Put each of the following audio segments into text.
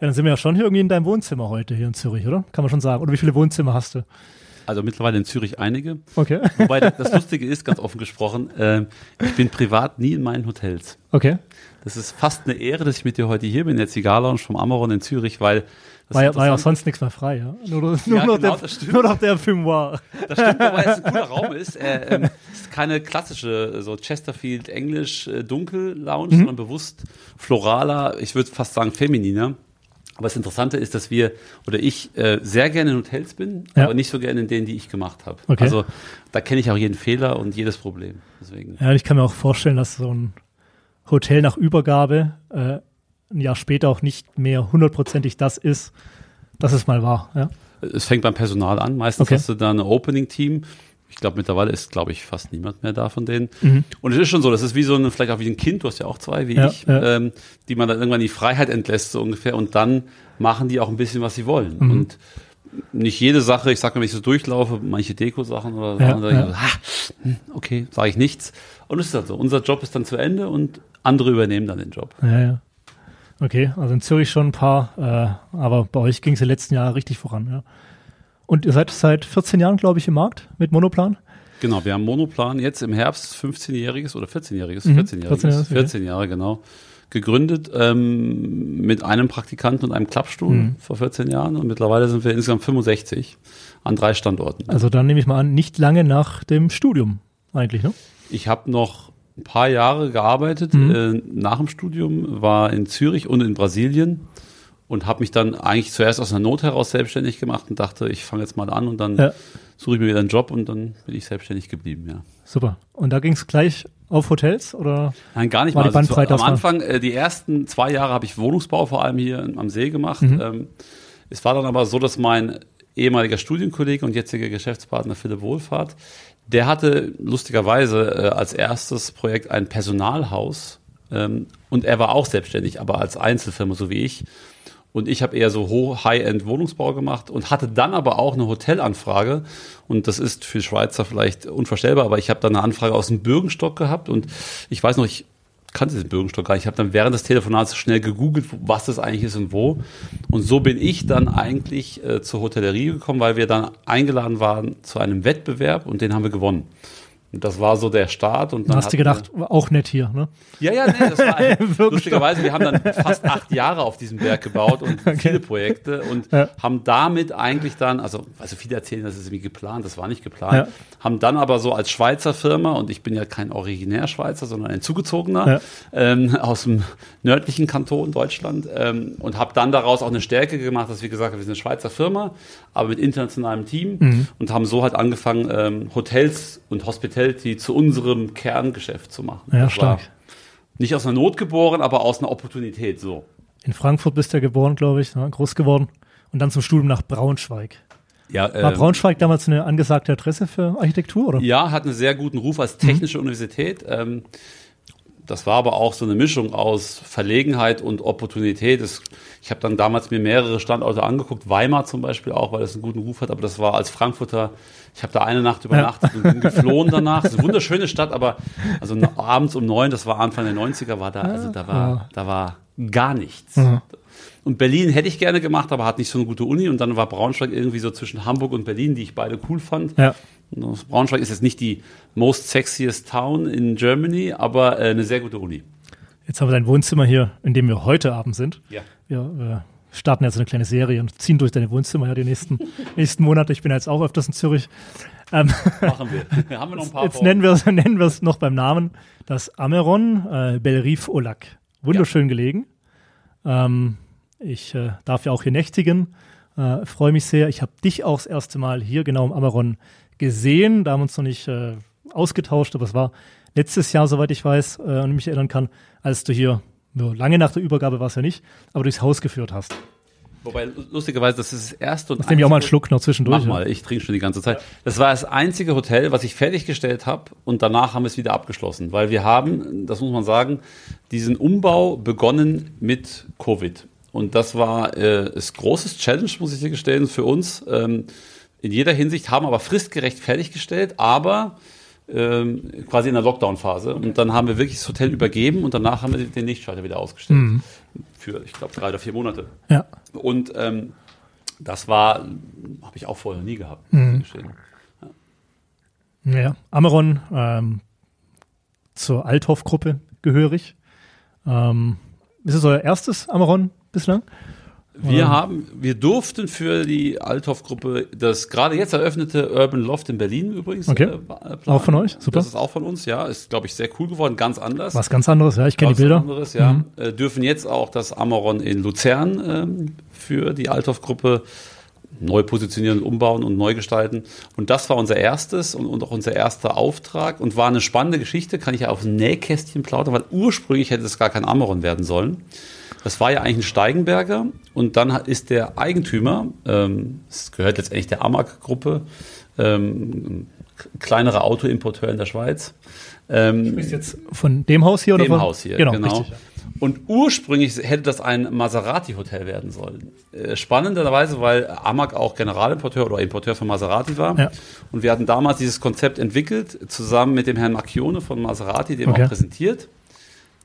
Ja, dann sind wir ja schon hier irgendwie in deinem Wohnzimmer heute hier in Zürich, oder? Kann man schon sagen. Oder wie viele Wohnzimmer hast du? Also mittlerweile in Zürich einige. Okay. Wobei das Lustige ist, ganz offen gesprochen, äh, ich bin privat nie in meinen Hotels. Okay. Das ist fast eine Ehre, dass ich mit dir heute hier bin, der Zigarlounge vom Amaron in Zürich, weil das War ja, war ja auch sonst nichts mehr frei, ja? Nur, nur, nur, Ja, noch, genau, der, das stimmt. nur noch der Fumoir. Das stimmt, wobei es ein cooler Raum ist. Äh, ähm, es ist keine klassische so Chesterfield Englisch äh, Dunkel Lounge, Mhm. sondern bewusst floraler, ich würde fast sagen femininer. Aber das Interessante ist, dass wir oder ich äh, sehr gerne in Hotels bin, Ja. aber nicht so gerne in denen, die ich gemacht habe. Okay. Also da kenne ich auch jeden Fehler und jedes Problem. Deswegen. Ja, ich kann mir auch vorstellen, dass so ein Hotel nach Übergabe äh, ein Jahr später auch nicht mehr hundertprozentig das ist, das es mal war. Ja? Es fängt beim Personal an. Meistens Okay. hast du da ein Opening-Team. Ich glaube, mittlerweile ist, glaube ich, fast niemand mehr da von denen. Mhm. Und es ist schon so, das ist wie so ein, vielleicht auch wie ein Kind, du hast ja auch zwei, wie Ja, ich, ja. Ähm, die man dann irgendwann die Freiheit entlässt, so ungefähr. Und dann machen die auch ein bisschen, was sie wollen. Mhm. Und nicht jede Sache, ich sag mal, wenn ich so durchlaufe, manche Deko-Sachen oder Ja, Sachen, ja. so, ah, okay, sage ich nichts. Und es ist halt so. Unser Job ist dann zu Ende und andere übernehmen dann den Job. Ja, ja. Okay, also in Zürich schon ein paar, äh, aber bei euch ging es die letzten Jahre richtig voran. Ja. Und ihr seid seit 14 Jahren, glaube ich, im Markt mit Monoplan? Genau, wir haben Monoplan jetzt im Herbst 15-jähriges oder 14-jähriges, Mhm, 14-jähriges, 14 Jahre, 14 Jahre, genau, gegründet ähm, mit einem Praktikanten und einem Klappstuhl Mhm. vor 14 Jahren und mittlerweile sind wir insgesamt 65 an drei Standorten. Also dann nehme ich mal an, nicht lange nach dem Studium eigentlich, ne? Ich habe noch ein paar Jahre gearbeitet Mhm. äh, nach dem Studium, war in Zürich und in Brasilien und habe mich dann eigentlich zuerst aus einer Not heraus selbstständig gemacht und dachte, ich fange jetzt mal an und dann Ja. suche ich mir wieder einen Job und dann bin ich selbstständig geblieben, ja. Super. Und da ging es gleich auf Hotels oder? Nein, gar nicht War mal. die Also zu, am Anfang, äh, die ersten zwei Jahre habe ich Wohnungsbau vor allem hier am See gemacht. Mhm. Ähm, es war dann aber so, dass mein ehemaliger Studienkollege und jetziger Geschäftspartner Philipp Wohlfahrt, der hatte lustigerweise äh, als erstes Projekt ein Personalhaus ähm, und er war auch selbstständig, aber als Einzelfirma, so wie ich. Und ich habe eher so High-End Wohnungsbau gemacht und hatte dann aber auch eine Hotelanfrage. Und das ist für Schweizer vielleicht unvorstellbar, aber ich habe dann eine Anfrage aus dem Bürgenstock gehabt und ich weiß noch, ich kannte den Bürgenstock gar nicht. Ich habe dann während des Telefonats schnell gegoogelt, was das eigentlich ist und wo. Und so bin ich dann eigentlich äh, zur Hotellerie gekommen, weil wir dann eingeladen waren zu einem Wettbewerb und den haben wir gewonnen. Und das war so der Start. Und Dann dann hast du hatten wir- gedacht, auch nett hier, ne? ja, ja, nee, das war Wirklich lustigerweise, wir haben dann fast acht Jahre auf diesem Berg gebaut und viele Projekte und Ja. haben damit eigentlich dann, also, also viele erzählen, das ist irgendwie geplant, das war nicht geplant, Ja. haben dann aber so als Schweizer Firma, und ich bin ja kein Originär-Schweizer, sondern ein Zugezogener Ja. ähm, aus dem nördlichen Kanton Deutschland ähm, und habe dann daraus auch eine Stärke gemacht, dass wir gesagt haben, wir sind eine Schweizer Firma, aber mit internationalem Team Mhm. und haben so halt angefangen, ähm, Hotels und Hospitality zu unserem Kerngeschäft zu machen. Ja, Das stark. nicht aus einer Not geboren, aber aus einer Opportunität so. In Frankfurt bist du ja geboren, glaube ich, ne? groß geworden. Und dann zum Studium nach Braunschweig. Ja, War ähm, Braunschweig damals eine angesagte Adresse für Architektur, oder? ja, hat einen sehr guten Ruf als technische Universität. Ähm, das war aber auch so eine Mischung aus Verlegenheit und Opportunität. Es, ich habe dann damals mir mehrere Standorte angeguckt, Weimar zum Beispiel auch, weil es einen guten Ruf hat, aber das war als Frankfurter, ich habe da eine Nacht übernachtet und bin geflohen danach. Es ist eine wunderschöne Stadt, aber also abends um neun, das war Anfang der 90er, war da, also da war, da war gar nichts. Mhm. Und Berlin hätte ich gerne gemacht, aber hat nicht so eine gute Uni. Und dann war Braunschweig irgendwie so zwischen Hamburg und Berlin, die ich beide cool fand. Ja. Braunschweig ist jetzt nicht die most sexiest town in Germany, aber äh, eine sehr gute Uni. Jetzt haben wir dein Wohnzimmer hier, in dem wir heute Abend sind. Ja. Wir äh, starten jetzt eine kleine Serie und ziehen durch deine Wohnzimmer ja die nächsten, nächsten Monate. Ich bin ja jetzt auch öfters in Zürich. Ähm, Machen wir. Haben wir noch ein paar jetzt nennen wir es nennen wir es noch beim Namen. Das Ameron äh, Belrive Olac. Wunderschön gelegen. Ähm, ich äh, darf ja auch hier nächtigen. Äh, Freue mich sehr. Ich habe dich auch das erste Mal hier genau im Ameron gesehen. Da haben wir uns noch nicht äh, ausgetauscht, aber es war letztes Jahr, soweit ich weiß äh, und mich erinnern kann, als du hier, ja, lange nach der Übergabe war es ja nicht, aber durchs Haus geführt hast. Wobei, lustigerweise, das ist das erste und Jetzt nehme ich auch mal einen Schluck noch zwischendurch. Mach mal, ich trinke schon die ganze Zeit. Das war das einzige Hotel, was ich fertiggestellt habe und danach haben wir es wieder abgeschlossen, weil wir haben, das muss man sagen, diesen Umbau begonnen mit Covid. Und das war äh, das großes Challenge, muss ich dir gestehen, für uns. Ähm, in jeder Hinsicht haben aber fristgerecht fertiggestellt, aber ähm, quasi in der Lockdown-Phase. Und dann haben wir wirklich das Hotel übergeben und danach haben wir den Lichtschalter wieder ausgestellt. Mhm. Für, ich glaube, drei oder vier Monate. Ja. Und ähm, das war, habe ich auch vorher nie gehabt. Mhm. Ja. ja. Ameron ähm, zur Althoff-Gruppe gehörig. Ähm, ist es euer erstes Ameron bislang? Wir ähm. haben, wir durften für die Althoff-Gruppe das gerade jetzt eröffnete Urban Loft in Berlin übrigens okay. äh, Auch von euch? Super. Das ist auch von uns, ja. Ist, glaube ich, sehr cool geworden, ganz anders. Was ganz anderes, ja. Ich kenne die Bilder. Anderes, ja. Mhm. Äh, dürfen jetzt auch das Amaron in Luzern ähm, für die Althoff-Gruppe neu positionieren, umbauen und neu gestalten. Und das war unser erstes und, und, auch unser erster Auftrag und war eine spannende Geschichte, kann ich ja auf Nähkästchen plaudern, weil ursprünglich hätte es gar kein Amaron werden sollen. Das war ja eigentlich ein Steigenberger und dann ist der Eigentümer, ähm, es gehört letztendlich der Amag-Gruppe, ähm, kleinerer Autoimporteur in der Schweiz. Ähm, du bist jetzt von dem Haus hier oder dem von? Haus hier, genau. genau. Richtig, ja. Und ursprünglich hätte das ein Maserati-Hotel werden sollen. Äh, spannenderweise, weil Amag auch Generalimporteur oder Importeur von Maserati war. Ja. Und wir hatten damals dieses Konzept entwickelt, zusammen mit dem Herrn Macchione von Maserati, dem okay. auch präsentiert.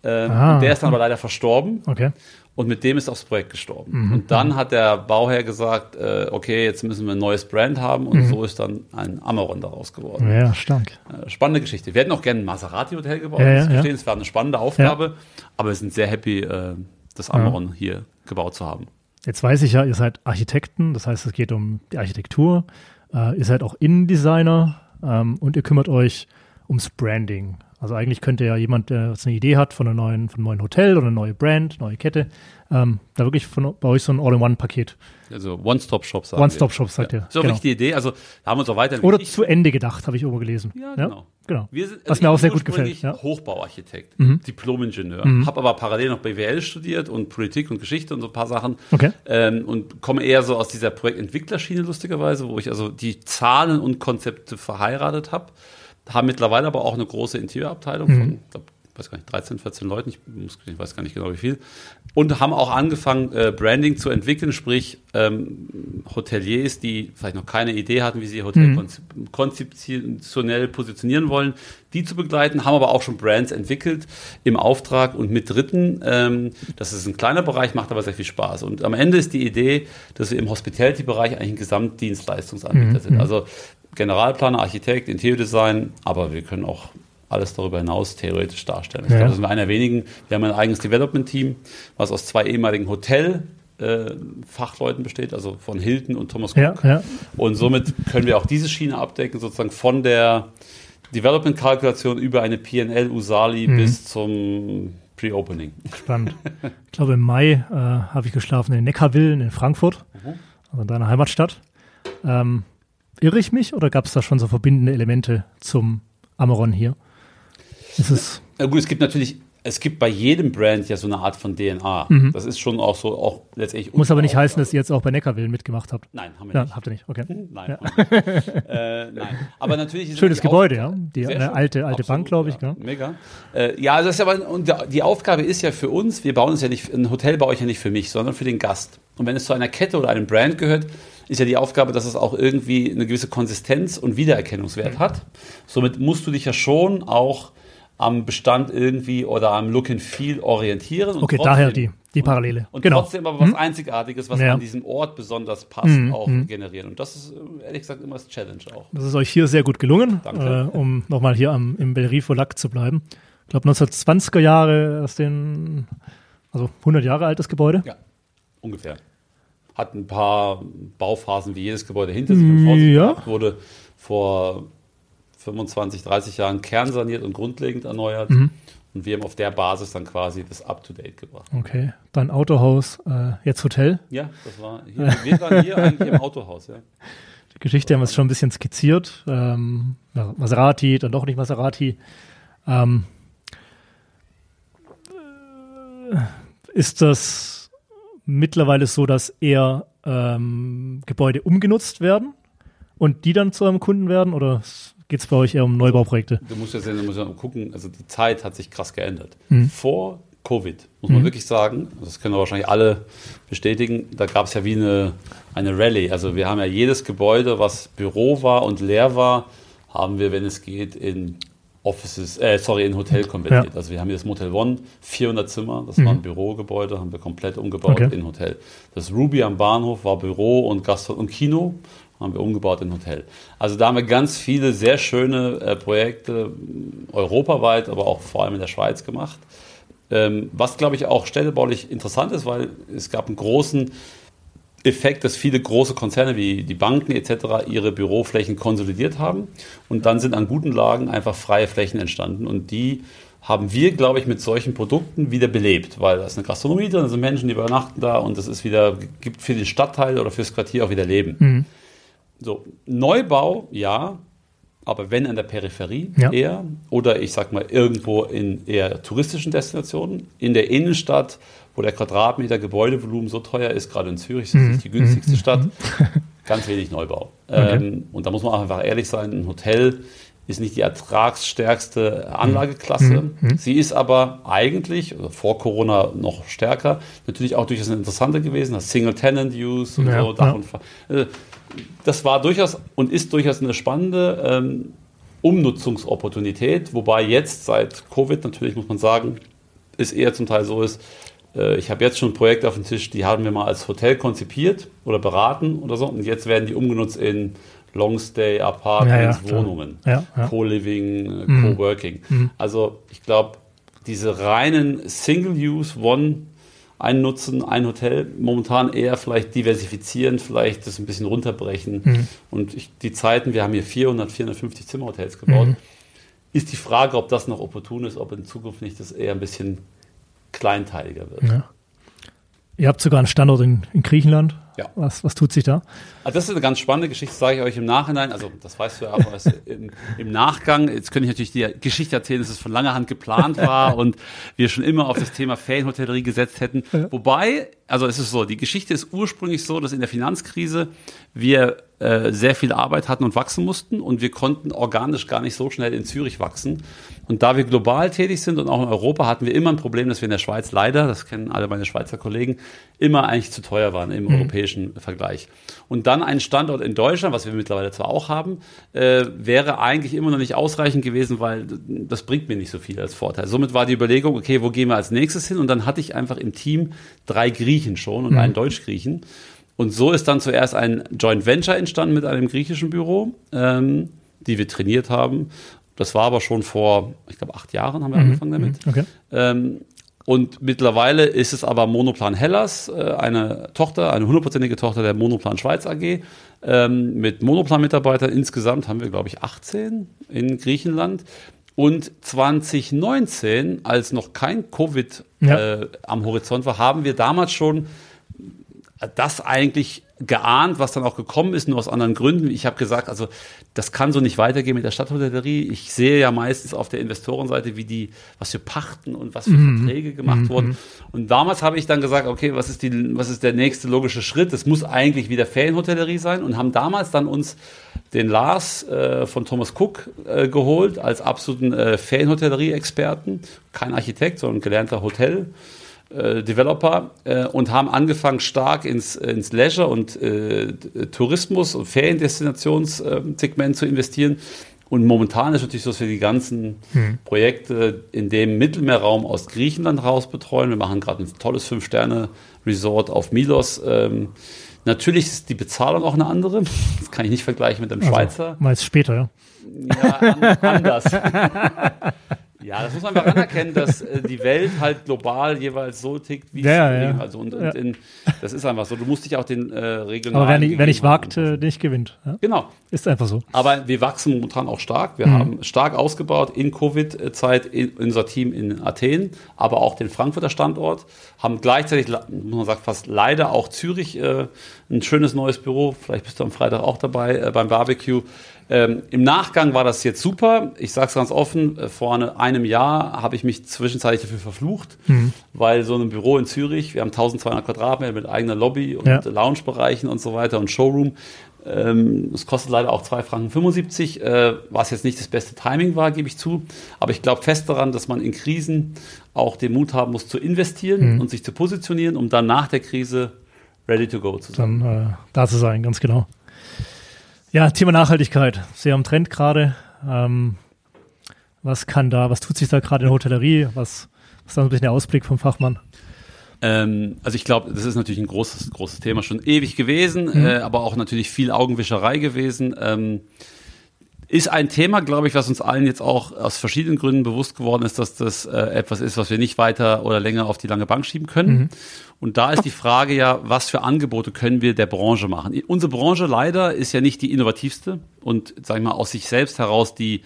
Ähm, ah, der ist dann aber leider verstorben. Okay. Und mit dem ist auch das Projekt gestorben. Mhm. Und dann hat der Bauherr gesagt, äh, okay, jetzt müssen wir ein neues Brand haben. Und mhm. so ist dann ein Amaron daraus geworden. Ja, stark. Äh, spannende Geschichte. Wir hätten auch gerne ein Maserati-Hotel gebaut. Ja, ja, ja. Es war eine spannende Aufgabe. Ja. Aber wir sind sehr happy, äh, das Amaron ja. hier gebaut zu haben. Jetzt weiß ich ja, ihr seid Architekten. Das heißt, es geht um die Architektur. Äh, ihr seid auch Innendesigner. Ähm, und ihr kümmert euch ums Branding. Also eigentlich könnte ja jemand, der jetzt eine Idee hat von einem neuen, von einem neuen Hotel oder eine neue Brand, neue Kette, ähm, da wirklich von, bei euch so ein All-in-One-Paket. Also One-Stop-Shop sagen One-Stop-Shop sagt ja. ihr. Ist auch genau. die Idee. Also da haben wir uns auch weiter. Oder zu Ende gedacht, habe ich irgendwo gelesen. Ja, genau. Ja? genau. Wir sind, also Was mir auch sehr gut gefällt. Ja? Hochbauarchitekt, mhm. Diplom-Ingenieur. Mhm. Habe aber parallel noch BWL studiert und Politik und Geschichte und so ein paar Sachen. Okay. Ähm, und komme eher so aus dieser Projektentwicklerschiene lustigerweise, wo ich also die Zahlen und Konzepte verheiratet habe haben mittlerweile aber auch eine große Interiorabteilung mhm. von, glaub, weiß gar nicht, 13, 14 Leuten, ich, muss, ich, weiß gar nicht genau wie viel, und haben auch angefangen, äh, Branding zu entwickeln, sprich ähm, Hoteliers, die vielleicht noch keine Idee hatten, wie sie ihr Hotel mhm. konzeptionell positionieren wollen, die zu begleiten, haben aber auch schon Brands entwickelt im Auftrag und mit Dritten. Ähm, das ist ein kleiner Bereich, macht aber sehr viel Spaß. Und am Ende ist die Idee, dass wir im Hospitality-Bereich eigentlich ein Gesamtdienstleistungsanbieter mhm. sind. Also Generalplaner, Architekt, Interiordesign, aber wir können auch alles darüber hinaus theoretisch darstellen. Ich ja. glaube, das sind wir einer wenigen. Wir haben ein eigenes Development-Team, was aus zwei ehemaligen Hotel- äh, Fachleuten besteht, also von Hilton und Thomas Cook. Ja, ja. Und somit können wir auch diese Schiene abdecken, sozusagen von der Development-Kalkulation über eine PNL Usali mhm. bis zum Pre-Opening. Spannend. Ich glaube, im Mai äh, habe ich geschlafen in Neckarwillen in Frankfurt, mhm. also in deiner Heimatstadt. Ähm, irre ich mich oder gab es da schon so verbindende Elemente zum Amaron hier? Ist es ja, gut, es gibt natürlich, es gibt bei jedem Brand ja so eine Art von DNA. Mhm. Das ist schon auch so, auch letztendlich. Muss aber nicht heißen, dass ihr jetzt auch bei Neckarwillen mitgemacht habt. Nein, haben wir ja, nicht. Habt ihr nicht, okay. Nein. Ja. äh, nein. Aber natürlich ist Schönes Gebäude, ja. Die eine alte, alte Bank, glaube ich. Ja. Mega. Äh, ja, das ist aber, und die Aufgabe ist ja für uns, wir bauen es ja nicht, ein Hotel baue ich ja nicht für mich, sondern für den Gast. Und wenn es zu einer Kette oder einem Brand gehört, ist ja die Aufgabe, dass es auch irgendwie eine gewisse Konsistenz und Wiedererkennungswert hat. Somit musst du dich ja schon auch am Bestand irgendwie oder am Look and Feel orientieren. okay, trotzdem, daher die, die Parallele. Und, und genau. trotzdem aber was hm? Einzigartiges, was ja. an diesem Ort besonders passt, hm, auch hm. generieren. Und das ist ehrlich gesagt immer das Challenge auch. Das ist euch hier sehr gut gelungen, äh, um nochmal hier am, im Belrifo Lack zu bleiben. Ich glaube 1920er Jahre aus den, also 100 Jahre altes Gebäude. Ja, ungefähr hat ein paar Bauphasen wie jedes Gebäude hinter sich und vor sich ja. wurde vor 25, 30 Jahren kernsaniert und grundlegend erneuert. Mhm. Und wir haben auf der Basis dann quasi das Up-to-Date gebracht. Okay, dein Autohaus, äh, jetzt Hotel? Ja, das war hier. Wir waren hier eigentlich im Autohaus, ja. Die Geschichte haben wir schon ein bisschen skizziert. Ähm, Maserati, dann doch nicht Maserati. Ähm, äh, ist das mittlerweile so, dass eher ähm, Gebäude umgenutzt werden und die dann zu einem Kunden werden oder geht es bei euch eher um Neubauprojekte? Du musst ja sehen, du musst ja gucken, also die Zeit hat sich krass geändert. Mhm. Vor Covid, muss man mhm. wirklich sagen, das können wahrscheinlich alle bestätigen, da gab es ja wie eine, eine Rallye. Also wir haben ja jedes Gebäude, was Büro war und leer war, haben wir, wenn es geht, in Offices, äh, sorry, in Hotel konvertiert. Ja. Also wir haben hier das Motel One, 400 Zimmer, das mhm. war ein Bürogebäude, haben wir komplett umgebaut okay. in Hotel. Das Ruby am Bahnhof war Büro und Gastro und Kino, haben wir umgebaut in Hotel. Also da haben wir ganz viele sehr schöne äh, Projekte europaweit, aber auch vor allem in der Schweiz gemacht. Ähm, was, glaube ich, auch städtebaulich interessant ist, weil es gab einen großen Effekt, dass viele große Konzerne wie die Banken etc. ihre Büroflächen konsolidiert haben und dann sind an guten Lagen einfach freie Flächen entstanden und die haben wir, glaube ich, mit solchen Produkten wieder belebt, weil da ist eine Gastronomie drin, da sind Menschen, die übernachten da und es ist wieder, gibt für den Stadtteil oder fürs Quartier auch wieder Leben. Mhm. So, Neubau, ja, aber wenn an der Peripherie ja. eher oder ich sag mal irgendwo in eher touristischen Destinationen, in der Innenstadt wo der Quadratmeter Gebäudevolumen so teuer ist, gerade in Zürich, das ist nicht die mhm. günstigste Stadt, mhm. ganz wenig Neubau. Okay. Ähm, und da muss man auch einfach ehrlich sein, ein Hotel ist nicht die ertragsstärkste Anlageklasse. Mhm. Sie ist aber eigentlich, also vor Corona noch stärker, natürlich auch durchaus eine interessante gewesen, das Single-Tenant-Use und ja, so, ja. und äh, Das war durchaus und ist durchaus eine spannende ähm, Umnutzungsopportunität, wobei jetzt seit Covid natürlich, muss man sagen, es eher zum Teil so ist, äh, ich habe jetzt schon Projekte auf dem Tisch, die haben wir mal als Hotel konzipiert oder beraten oder so. Und jetzt werden die umgenutzt in Longstay, Apartments, ja, ja, Wohnungen, ja, Co-Living, äh, mhm. Co-Working. Mhm. Also ich glaube, diese reinen Single-Use, One, ein Nutzen, ein Hotel, momentan eher vielleicht diversifizieren, vielleicht das ein bisschen runterbrechen. Mhm. Und ich, die Zeiten, wir haben hier 400, 450 Zimmerhotels gebaut, mhm. ist die Frage, ob das noch opportun ist, ob in Zukunft nicht das eher ein bisschen kleinteiliger wird. Ihr habt sogar einen Standort in, in Griechenland. Ja. Was, was tut sich da? Also das ist eine ganz spannende Geschichte, sage ich euch im Nachhinein. Also das weißt du ja, aber im, im, Nachgang, jetzt könnte ich natürlich die Geschichte erzählen, dass es von langer Hand geplant war und wir schon immer auf das Thema Ferienhotellerie gesetzt hätten. Ja. Wobei, also es ist so, die Geschichte ist ursprünglich so, dass in der Finanzkrise wir äh, sehr viel Arbeit hatten und wachsen mussten und wir konnten organisch gar nicht so schnell in Zürich wachsen. Und da wir global tätig sind und auch in Europa, hatten wir immer ein Problem, dass wir in der Schweiz leider, das kennen alle meine Schweizer Kollegen, immer eigentlich zu teuer waren im mhm. europäischen Vergleich. Und dann ein Standort in Deutschland, was wir mittlerweile zwar auch haben, äh, wäre eigentlich immer noch nicht ausreichend gewesen, weil das bringt mir nicht so viel als Vorteil. Somit war die Überlegung, okay, wo gehen wir als nächstes hin? Und dann hatte ich einfach im Team drei Griechen schon und mhm. einen Deutsch-Griechen. Und so ist dann zuerst ein Joint Venture entstanden mit einem griechischen Büro, ähm, die wir trainiert haben. Das war aber schon vor, ich glaube, acht Jahren haben wir mhm. angefangen damit. Mhm. Okay. Ähm, und mittlerweile ist es aber Monoplan Hellas, äh, eine Tochter, eine hundertprozentige Tochter der Monoplan Schweiz AG, ähm, mit Monoplan-Mitarbeitern. Insgesamt haben wir, glaube ich, 18 in Griechenland. Und 2019, als noch kein Covid ja. äh, am Horizont war, haben wir damals schon das eigentlich geahnt, was dann auch gekommen ist, nur aus anderen Gründen. Ich habe gesagt, also das kann so nicht weitergehen mit der Stadthotellerie. Ich sehe ja meistens auf der Investorenseite, wie die, was für Pachten und was für mhm. Verträge gemacht mhm. wurden. Und damals habe ich dann gesagt, okay, was ist die, was ist der nächste logische Schritt? Das muss eigentlich wieder Ferienhotellerie sein und haben damals dann uns den Lars äh, von Thomas Cook äh, geholt als absoluten äh, Ferienhotellerie-Experten, kein Architekt, sondern gelernter Hotel äh, Developer äh, und haben angefangen stark ins, ins Leisure und äh, Tourismus und Feriendestinationssegment zu investieren. Und momentan ist natürlich so, dass wir die ganzen hm. Projekte in dem Mittelmeerraum aus Griechenland raus betreuen. Wir machen gerade ein tolles Fünf-Sterne-Resort auf Milos. Ähm, natürlich ist die Bezahlung auch eine andere. Das kann ich nicht vergleichen mit dem also, Schweizer. Meist später, ja. Ja, an, anders. Ja, das muss man einfach anerkennen, dass äh, die Welt halt global jeweils so tickt, wie ja, es ja. also und, und ja. in, das ist einfach so. Du musst dich auch den äh, regionalen. Aber wer nicht, wer nicht wagt, äh, nicht gewinnt. Ja? Genau. Ist einfach so. Aber wir wachsen momentan auch stark. Wir mhm. haben stark ausgebaut in Covid-Zeit in, unser Team in Athen, aber auch den Frankfurter Standort. Haben gleichzeitig, muss man sagen, fast leider auch Zürich äh, ein schönes neues Büro. Vielleicht bist du am Freitag auch dabei äh, beim Barbecue. Ähm, Im Nachgang war das jetzt super. Ich sage es ganz offen, äh, vor einem Jahr habe ich mich zwischenzeitlich dafür verflucht, mhm. weil so ein Büro in Zürich, wir haben 1200 Quadratmeter mit eigener Lobby und ja. Loungebereichen und so weiter und Showroom. Ähm, es kostet leider auch 2,75 Franken, 75, äh, was jetzt nicht das beste Timing war, gebe ich zu. Aber ich glaube fest daran, dass man in Krisen auch den Mut haben muss zu investieren mhm. und sich zu positionieren, um dann nach der Krise ready to go zu sein. Dann äh, da zu sein, ganz genau. Ja, Thema Nachhaltigkeit. Sehr am Trend gerade. Ähm, was kann da, was tut sich da gerade in der Hotellerie? Was, was ist da so ein bisschen der Ausblick vom Fachmann? Ähm, also ich glaube, das ist natürlich ein großes, großes Thema, schon ewig gewesen, mhm. äh, aber auch natürlich viel Augenwischerei gewesen. Ähm, ist ein Thema, glaube ich, was uns allen jetzt auch aus verschiedenen Gründen bewusst geworden ist, dass das äh, etwas ist, was wir nicht weiter oder länger auf die lange Bank schieben können. Mhm. Und da ist die Frage ja, was für Angebote können wir der Branche machen? Unsere Branche leider ist ja nicht die innovativste und, sag ich mal, aus sich selbst heraus die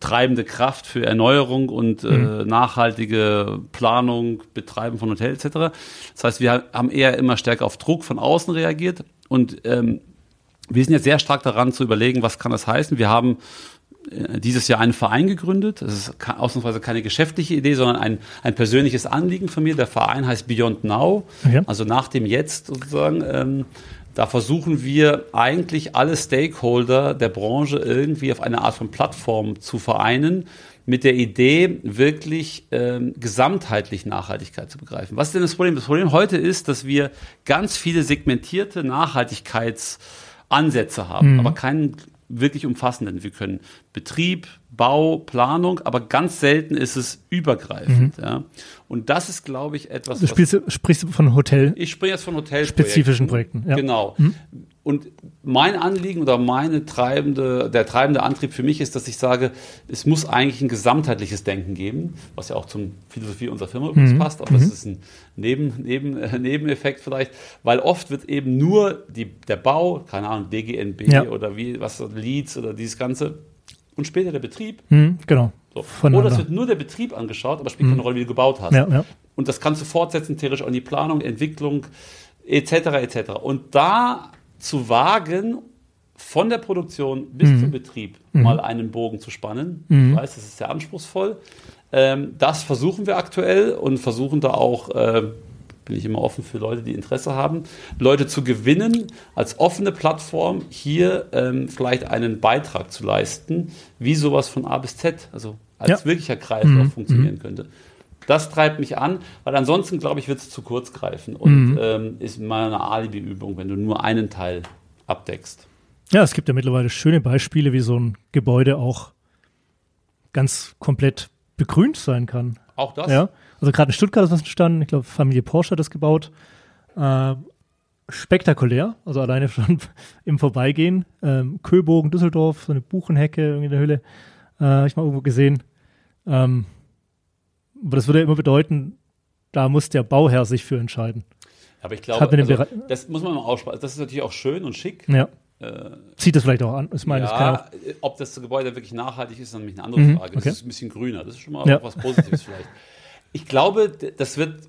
treibende Kraft für Erneuerung und äh, mhm. äh, nachhaltige Planung, Betreiben von Hotels etc. Das heißt, wir haben eher immer stärker auf Druck von außen reagiert und ähm, wir sind jetzt sehr stark daran zu überlegen, was kann das heißen. Wir haben äh, dieses Jahr einen Verein gegründet. Das ist ausnahmsweise keine geschäftliche Idee, sondern ein, ein persönliches Anliegen von mir. Der Verein heißt Beyond Now, okay. also nach dem Jetzt sozusagen. Ähm, da versuchen wir eigentlich alle Stakeholder der Branche irgendwie auf eine Art von Plattform zu vereinen, mit der Idee, wirklich ähm, gesamtheitlich Nachhaltigkeit zu begreifen. Was ist denn das Problem? Das Problem heute ist, dass wir ganz viele segmentierte Nachhaltigkeitsansätze haben, mhm. aber keinen wirklich umfassenden. Wir können Betrieb, Bau, Planung, aber ganz selten ist es übergreifend. Mhm. Ja. Und das ist, glaube ich, etwas. Du spielst, sprichst du von Hotel? Ich spreche jetzt von Hotel spezifischen Projekten. Ja. Genau. Mhm. Und mein Anliegen oder meine treibende, der treibende Antrieb für mich ist, dass ich sage, es muss eigentlich ein gesamtheitliches Denken geben, was ja auch zum Philosophie unserer Firma übrigens mhm. passt, aber mhm. das ist ein Neben, Neben, äh, Nebeneffekt vielleicht, weil oft wird eben nur die, der Bau, keine Ahnung, DGNB ja. oder wie, was, Leads oder dieses Ganze und später der Betrieb. Mhm, genau. So. Oder es wird nur der Betrieb angeschaut, aber spielt mhm. keine Rolle, wie du gebaut hast. Ja, ja. Und das kannst du fortsetzen, theoretisch auch in die Planung, Entwicklung etc. etc. Und da zu wagen, von der Produktion bis mhm. zum Betrieb mhm. mal einen Bogen zu spannen. Mhm. Ich weiß, das ist sehr anspruchsvoll. Ähm, das versuchen wir aktuell und versuchen da auch äh, bin ich immer offen für Leute, die Interesse haben, Leute zu gewinnen, als offene Plattform hier ähm, vielleicht einen Beitrag zu leisten, wie sowas von A bis Z, also als ja. wirklicher Kreislauf mhm. funktionieren mhm. könnte. Das treibt mich an, weil ansonsten, glaube ich, wird es zu kurz greifen und mhm. ähm, ist mal eine Alibi-Übung, wenn du nur einen Teil abdeckst. Ja, es gibt ja mittlerweile schöne Beispiele, wie so ein Gebäude auch ganz komplett begrünt sein kann. Auch das? Ja. Also gerade in Stuttgart ist was entstanden. Ich glaube, Familie Porsche hat das gebaut. Äh, spektakulär, also alleine schon im Vorbeigehen. Ähm, Köbogen, Düsseldorf, so eine Buchenhecke in der Höhle. Äh, habe ich mal irgendwo gesehen. Ähm, aber das würde ja immer bedeuten, da muss der Bauherr sich für entscheiden. Aber ich glaube, also, das muss man mal aussprechen. Das ist natürlich auch schön und schick. Ja. Äh, Zieht das vielleicht auch an? Ich meine, ja, das ob das Gebäude wirklich nachhaltig ist, ist nämlich eine andere mhm, Frage. Das okay. ist ein bisschen grüner. Das ist schon mal ja. was Positives vielleicht. Ich glaube, das wird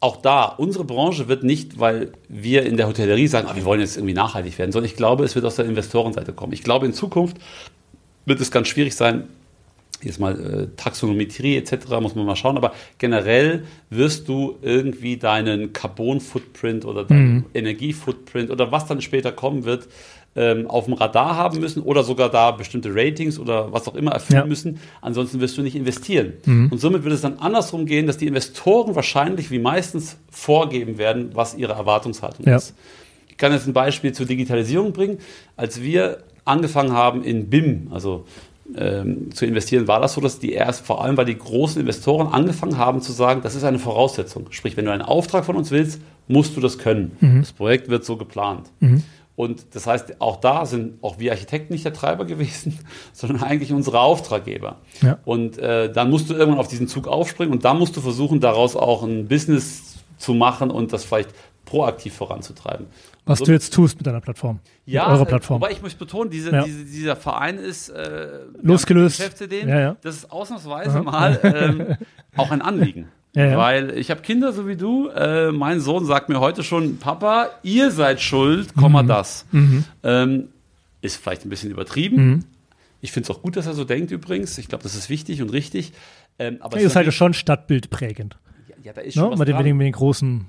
auch da, unsere Branche wird nicht, weil wir in der Hotellerie sagen, ah, wir wollen jetzt irgendwie nachhaltig werden, sondern ich glaube, es wird aus der Investorenseite kommen. Ich glaube, in Zukunft wird es ganz schwierig sein, jetzt mal äh, Taxonometrie etc. muss man mal schauen, aber generell wirst du irgendwie deinen Carbon-Footprint oder deinen mhm. Energie-Footprint oder was dann später kommen wird, ähm, auf dem Radar haben müssen oder sogar da bestimmte Ratings oder was auch immer erfüllen ja. müssen. Ansonsten wirst du nicht investieren. Mhm. Und somit wird es dann andersrum gehen, dass die Investoren wahrscheinlich wie meistens vorgeben werden, was ihre Erwartungshaltung ja. ist. Ich kann jetzt ein Beispiel zur Digitalisierung bringen. Als wir angefangen haben in BIM, also ähm, zu investieren, war das so, dass die erst, vor allem weil die großen Investoren angefangen haben zu sagen, das ist eine Voraussetzung. Sprich, wenn du einen Auftrag von uns willst, musst du das können. Mhm. Das Projekt wird so geplant. Mhm. Und das heißt, auch da sind auch wir Architekten nicht der Treiber gewesen, sondern eigentlich unsere Auftraggeber. Ja. Und äh, dann musst du irgendwann auf diesen Zug aufspringen und dann musst du versuchen, daraus auch ein Business zu machen und das vielleicht proaktiv voranzutreiben. Was so, du jetzt tust mit deiner Plattform. Ja, mit eurer Plattform. wobei ich möchte betonen, diese, ja. diese, dieser Verein ist äh, losgelöst. Ja, ja. Das ist ausnahmsweise Aha. mal ähm, auch ein Anliegen. Ja. Weil ich habe Kinder so wie du. Äh, mein Sohn sagt mir heute schon, Papa, ihr seid schuld, Komma mhm. das. Mhm. Ähm, ist vielleicht ein bisschen übertrieben. Mhm. Ich finde es auch gut, dass er so denkt übrigens. Ich glaube, das ist wichtig und richtig. Ähm, aber ja, ist halt schon stadtbildprägend. Ja, ja da ist schon no? was mit, den, mit den großen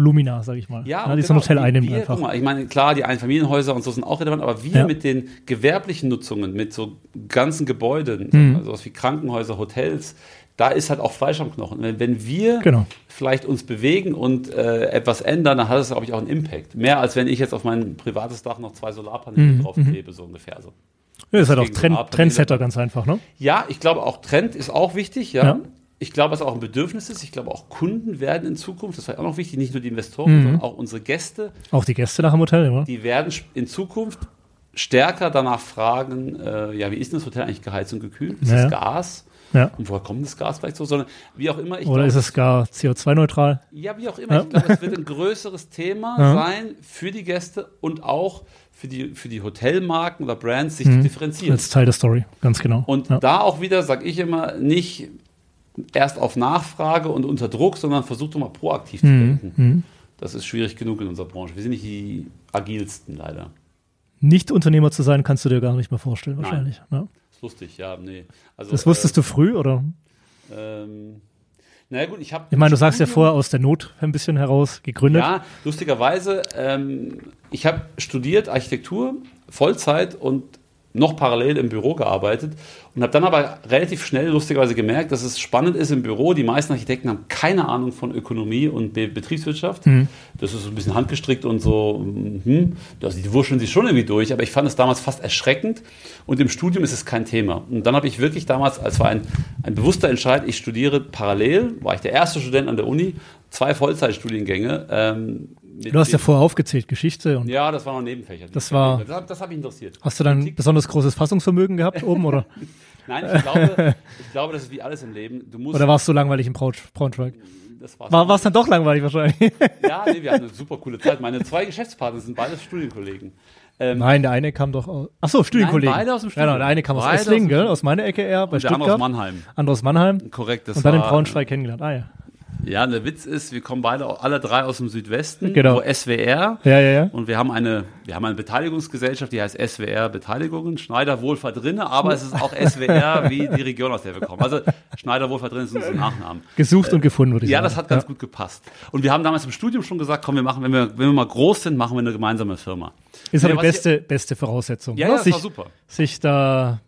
Volumina, sage ich mal. Ja, ja die so ein genau, Hotel einnimmt einfach. Mal, ich meine, klar, die Einfamilienhäuser und so sind auch relevant, aber wir Ja. mit den gewerblichen Nutzungen, mit so ganzen Gebäuden, Mhm. also sowas wie Krankenhäuser, Hotels, da ist halt auch Fleisch am Knochen. Wenn, wenn wir Genau. vielleicht uns bewegen und äh, etwas ändern, dann hat es, glaube ich, auch einen Impact. Mehr als wenn ich jetzt auf mein privates Dach noch zwei Solarpaneele Mhm, draufklebe, so ungefähr. So. Ja, ist halt auch Trend. Trendsetter ganz einfach, ne? Ja, ich glaube auch Trend ist auch wichtig, ja. Ja. Ich glaube, was auch ein Bedürfnis ist. Ich glaube, auch Kunden werden in Zukunft, das war auch noch wichtig, nicht nur die Investoren, Mhm. sondern auch unsere Gäste, Auch die Gäste nach dem Hotel, oder? die werden in Zukunft stärker danach fragen, äh, ja, wie ist denn das Hotel eigentlich geheizt und gekühlt? Ist Ja. das Gas? Ja. Und woher kommt das Gas vielleicht so? Sondern wie auch immer, ich Oder glaube, ist es gar CO2-neutral? ja, wie auch immer, Ja. ich glaube, es wird ein größeres Thema Ja. sein für die Gäste und auch für die, für die Hotelmarken oder Brands, sich zu differenzieren. Als Teil der Story, ganz genau. Und ja. da auch wieder, sage ich immer, nicht erst auf Nachfrage und unter Druck, sondern versucht mal proaktiv zu Mhm. denken. Das ist schwierig genug in unserer Branche. Wir sind nicht die agilsten, leider. Nicht Unternehmer zu sein, kannst du dir gar nicht mehr vorstellen, wahrscheinlich. Ne? Ist lustig, ja, nee. Also, Das wusstest du früh, oder? Äh, ähm, naja, gut, ich habe. Ich meine, du sagst ja vorher aus der Not ein bisschen heraus gegründet. Ja, lustigerweise, ähm, ich habe studiert Architektur, Vollzeit und noch parallel im Büro gearbeitet und habe dann aber relativ schnell lustigerweise gemerkt, dass es spannend ist im Büro. Die meisten Architekten haben keine Ahnung von Ökonomie und Be Betriebswirtschaft. Das ist so ein bisschen handgestrickt und so, hm, also die wurscheln sich schon irgendwie durch, aber ich fand es damals fast erschreckend und im Studium ist es kein Thema. Und dann habe ich wirklich damals, als war ein, ein bewusster Entscheid, ich studiere parallel, war ich der erste Student an der Uni, zwei Vollzeitstudiengänge. Ähm, Du hast ja vorher aufgezählt, Geschichte und ja, das war noch Nebenfächer. Das war- Das, das hat mich interessiert. hast du dann ein besonders großes Fassungsvermögen gehabt oben oder, Nein, ich glaube, ich glaube, das ist wie alles im Leben. Du musst. oder war es so langweilig im Braun- Braunschweig? das war's. War es dann doch langweilig wahrscheinlich? Ja, nee, wir hatten eine super coole Zeit. Meine zwei Geschäftspartner sind beides Studienkollegen. Ähm, Nein, der eine kam doch aus. Ach so, Studienkollegen. beide aus dem Studium. genau, der eine kam aus Beide aus Esslingen, gell? Aus meiner Ecke eher, bei und der andere Stuttgart. aus Mannheim. Andere aus Mannheim. Korrekt. Das Und dann in war, Braunschweig kennengelernt. Ah ja. Ja, der Witz ist, wir kommen beide, alle drei aus dem Südwesten, Genau. wo SWR. Ja, ja, ja. Und wir haben eine, wir haben eine Beteiligungsgesellschaft, die heißt SWR Beteiligungen, Schneider Wohlfahrt drinne, aber es ist auch SWR wie die Region, aus der wir kommen. Also Schneider Wohlfahrt drin ist unser Nachnamen. Gesucht und gefunden, würde ich Ja, sagen. das hat ganz gut gepasst. Und wir haben damals im Studium schon gesagt, komm, wir machen, wenn wir, wenn wir mal groß sind, machen wir eine gemeinsame Firma. Ist aber Ja, die beste, beste Voraussetzung. Ja, ja, das sich, war super. sich da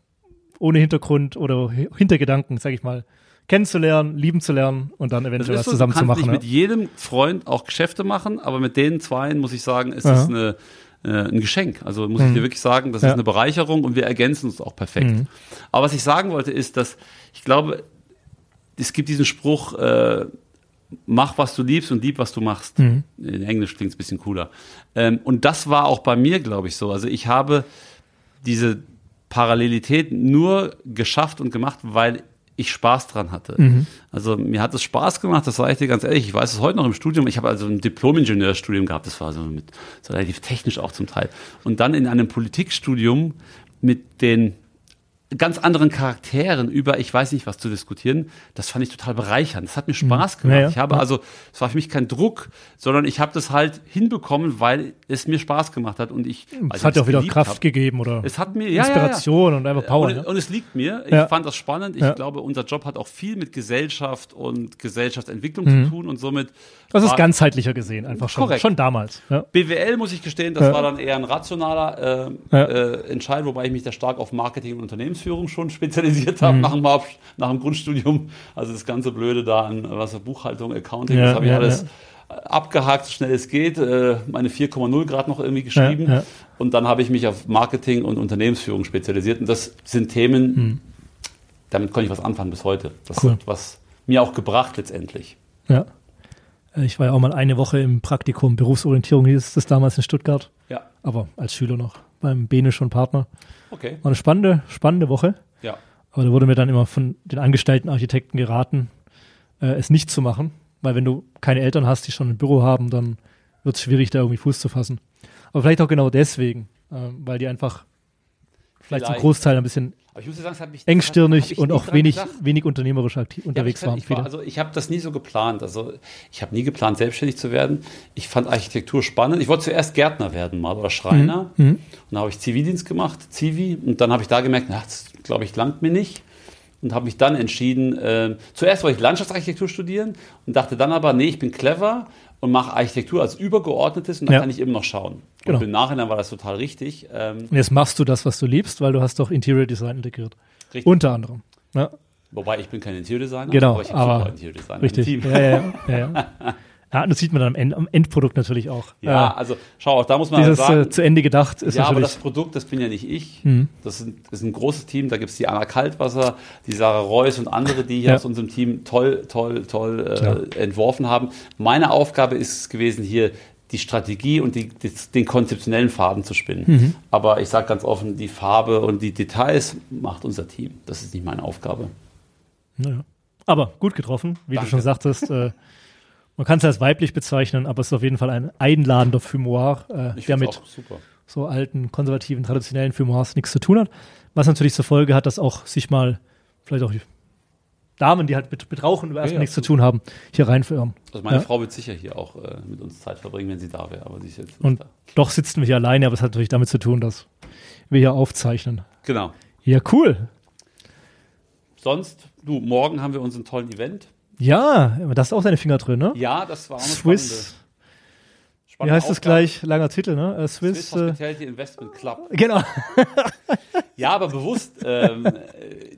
ohne Hintergrund oder Hi- Hintergedanken, sag ich mal, kennenzulernen, lieben zu lernen und dann Das eventuell was so, zusammen zu machen. nicht mit ne? jedem Freund auch Geschäfte machen, aber mit den zweien muss ich sagen, ist Ja. es eine, äh, ein Geschenk. Also muss ich dir wirklich sagen, das Ja. ist eine Bereicherung und wir ergänzen uns auch perfekt. Aber was ich sagen wollte, ist, dass ich glaube, es gibt diesen Spruch, äh, mach, was du liebst und lieb, was du machst. In Englisch klingt es ein bisschen cooler. Ähm, und das war auch bei mir, glaube ich, so. Also ich habe diese Parallelität nur geschafft und gemacht, weil ich Spaß dran hatte. Also mir hat es Spaß gemacht, das sage ich dir ganz ehrlich. Ich weiß es heute noch im Studium. Ich habe also ein Diplom-Ingenieurstudium gehabt, das war so, mit, so relativ technisch auch zum Teil. Und dann in einem Politikstudium mit den ganz anderen Charakteren über ich weiß nicht was zu diskutieren, das fand ich total bereichernd. Das hat mir Spaß gemacht. Ja, ja. Ich habe also, es war für mich kein Druck, sondern ich habe das halt hinbekommen, weil es mir Spaß gemacht hat und ich, weil Es hat ja auch wieder Kraft hab. gegeben oder Es hat mir ja. Inspiration und einfach Power. Und, ne? und es liegt mir. Ich fand das spannend. Ich glaube, unser Job hat auch viel mit Gesellschaft und Gesellschaftsentwicklung zu tun und somit. Das ist ganzheitlicher gesehen, einfach schon, Korrekt. schon damals. BWL muss ich gestehen, das war dann eher ein rationaler äh, äh, Entscheid, wobei ich mich da stark auf Marketing und Unternehmensführung schon spezialisiert habe Mhm. nach, dem nach dem Grundstudium. Also das ganze Blöde da an was Buchhaltung, Accounting, Ja, das habe ich ja, alles abgehakt, so schnell es geht. Äh, meine 4,0 Grad noch irgendwie geschrieben. Ja, ja. Und dann habe ich mich auf Marketing und Unternehmensführung spezialisiert. Und das sind Themen, damit konnte ich was anfangen bis heute. Das Mhm. Cool. hat was mir auch gebracht letztendlich. Ja. Äh, Ich war ja auch mal eine Woche im Praktikum, Berufsorientierung hieß das damals in Stuttgart, Ja, aber als Schüler noch beim Benisch und Partner. okay. War eine spannende, spannende Woche. Ja. Aber da wurde mir dann immer von den angestellten Architekten geraten, äh, es nicht zu machen. Weil wenn du keine Eltern hast, die schon ein Büro haben, dann wird es schwierig, da irgendwie Fuß zu fassen. Aber vielleicht auch genau deswegen, äh, weil die einfach vielleicht zum Vielleicht. Großteil ein bisschen Aber ich muss sagen, es hat mich engstirnig ich und nie auch wenig, gedacht. wenig unternehmerisch aktiv unterwegs Ja, waren. ich, war, also ich habe das nie so geplant. Also ich habe nie geplant, selbstständig zu werden. Ich fand Architektur spannend. Ich wollte zuerst Gärtner werden mal oder Schreiner. Mhm. Und dann habe ich Zivildienst gemacht, Zivi. Und dann habe ich da gemerkt, na, das glaube ich langt mir nicht. und habe mich dann entschieden, äh, zuerst wollte ich Landschaftsarchitektur studieren und dachte dann aber, nee, ich bin clever und mache Architektur als übergeordnetes und dann Ja. kann ich immer noch schauen. Genau. Und im Nachhinein war das total richtig. Ähm, Und jetzt machst du das, was du liebst, weil du hast doch Interior Design integriert. richtig. Unter anderem. Ja, Wobei ich bin kein Interior-Designer, Genau, aber ich habe super Interior-Designer im richtig. Team. Ja, ja, ja, ja. ja, das sieht man dann am, End, am Endprodukt natürlich auch. Ja, Äh, also schau, auch da muss man dieses sagen, äh, zu Ende gedacht ist ja, aber das Produkt, das bin ja nicht ich. Mhm. Das, ist ein, das ist ein großes Team. Da gibt es die Anna Kaltwasser, die Sarah Reuss und andere, die hier aus unserem Team toll, toll, toll äh, entworfen haben. Meine Aufgabe ist es gewesen, hier die Strategie und die, die, den konzeptionellen Faden zu spinnen. Mhm. Aber ich sage ganz offen, die Farbe und die Details macht unser Team. Das ist nicht meine Aufgabe. Naja. Aber gut getroffen, wie Danke. du schon sagtest. Äh, man kann es als weiblich bezeichnen, aber es ist auf jeden Fall ein einladender Fumoir, äh, der mit so alten, konservativen, traditionellen Fumoirs nichts zu tun hat. Was natürlich zur Folge hat, dass auch sich mal vielleicht auch Damen, die halt mit, mit Rauchen erstmal ja, nichts zu tun haben, hier rein verirren. Also meine Ja. Frau wird sicher hier auch äh, mit uns Zeit verbringen, wenn sie da wäre, aber sie ist jetzt nicht Und da. doch sitzen wir hier alleine, aber es hat natürlich damit zu tun, dass wir hier aufzeichnen. Genau. Ja, cool. Sonst, du, morgen haben wir unseren tollen Event. Ja, aber da hast du auch deine Finger drin, ne? Ja, das war auch eine Swiss, spannende, wie heißt das Aufgabe. gleich? Langer Titel, ne? Äh, Swiss, Swiss, äh, Hospitality Investment Club. genau. Ja, aber bewusst, ähm, äh,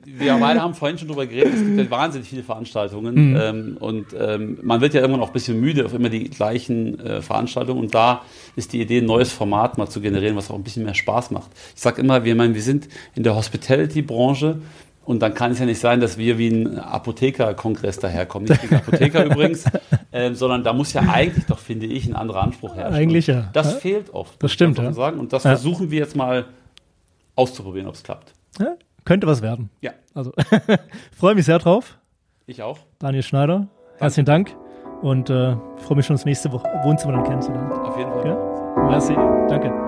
wir beide haben vorhin schon drüber geredet, es gibt ja wahnsinnig viele Veranstaltungen Mhm. ähm, und ähm, man wird ja irgendwann auch ein bisschen müde auf immer die gleichen äh, Veranstaltungen und da ist die Idee, ein neues Format mal zu generieren, was auch ein bisschen mehr Spaß macht. Ich sage immer, wir, meinen, wir sind in der Hospitality-Branche und dann kann es ja nicht sein, dass wir wie ein Apotheker-Kongress daherkommen. Nicht wegen Apotheker übrigens, ähm, sondern da muss ja eigentlich doch, finde ich, ein anderer Anspruch herrschen. Eigentlich ja. Das Ja. fehlt oft. Das stimmt, ja. Sagen. Und das Ja. versuchen wir jetzt mal auszuprobieren, ob es klappt. Ja, könnte was werden. Ja, Also, freue mich sehr drauf. ich auch. Daniel Schneider, herzlichen Dank. Und äh, freue mich schon, das nächste Woche Wohnzimmer dann kennenzulernen. Auf jeden Fall. Ja? Merci. Danke.